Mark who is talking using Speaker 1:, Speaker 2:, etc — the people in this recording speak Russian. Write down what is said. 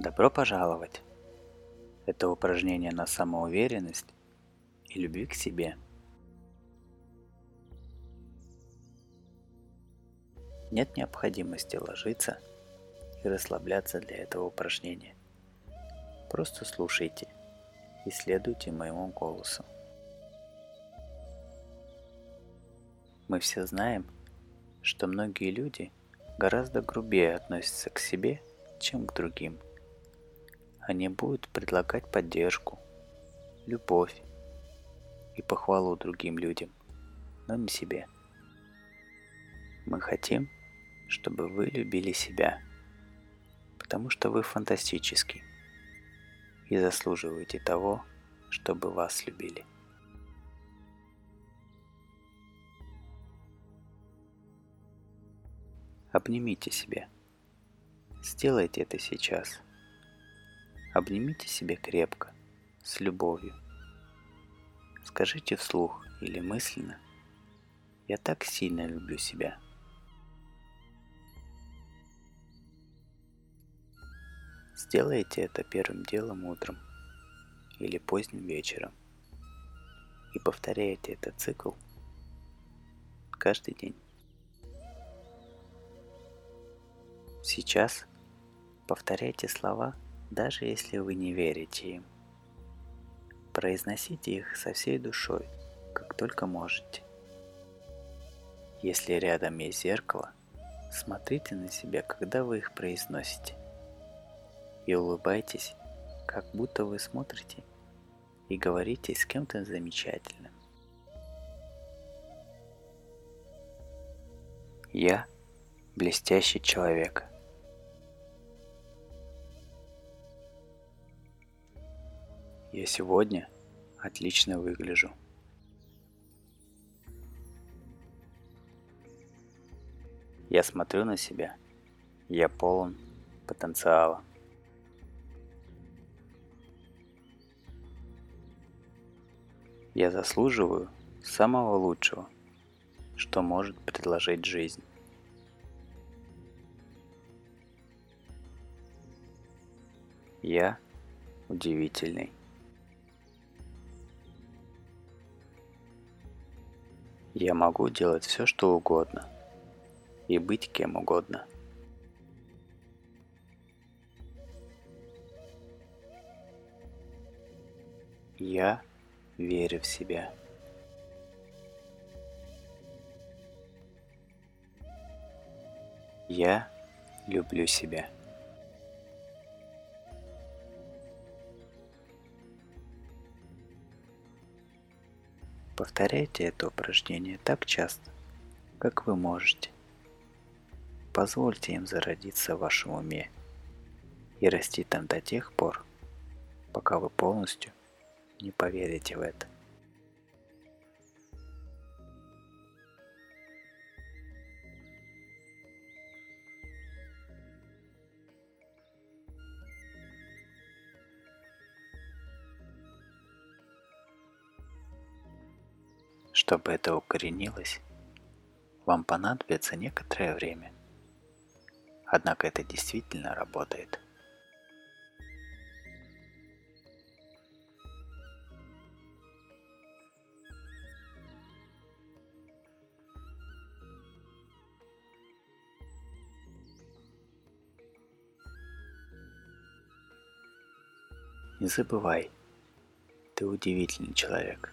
Speaker 1: Добро пожаловать! Это упражнение на самоуверенность и любви к себе. Нет необходимости ложиться и расслабляться для этого упражнения. Просто слушайте и следуйте моему голосу. Мы все знаем, что многие люди гораздо грубее относятся к себе, чем к другим. Они будут предлагать поддержку, любовь и похвалу другим людям, но не себе. Мы хотим, чтобы вы любили себя, потому что вы фантастический и заслуживаете того, чтобы вас любили. Обнимите себя. Сделайте это сейчас. Обнимите себя крепко, с любовью. Скажите вслух или мысленно «Я так сильно люблю себя». Сделайте это первым делом утром или поздним вечером. И повторяйте этот цикл каждый день. Сейчас повторяйте слова, даже если вы не верите им. Произносите их со всей душой, как только можете. Если рядом есть зеркало, смотрите на себя, когда вы их произносите и улыбайтесь, как будто вы смотрите и говорите с кем-то замечательным. Я блестящий человек. Я сегодня отлично выгляжу. Я смотрю на себя. Я полон потенциала. Я заслуживаю самого лучшего, что может предложить жизнь. Я удивительный. Я могу делать все, что угодно и быть кем угодно. Я верю в себя. Я люблю себя. Повторяйте это упражнение так часто, как вы можете. Позвольте им зародиться в вашем уме и расти там до тех пор, пока вы полностью не поверите в это. Чтобы это укоренилось, вам понадобится некоторое время. Однако это действительно работает – Не забывай, ты удивительный человек.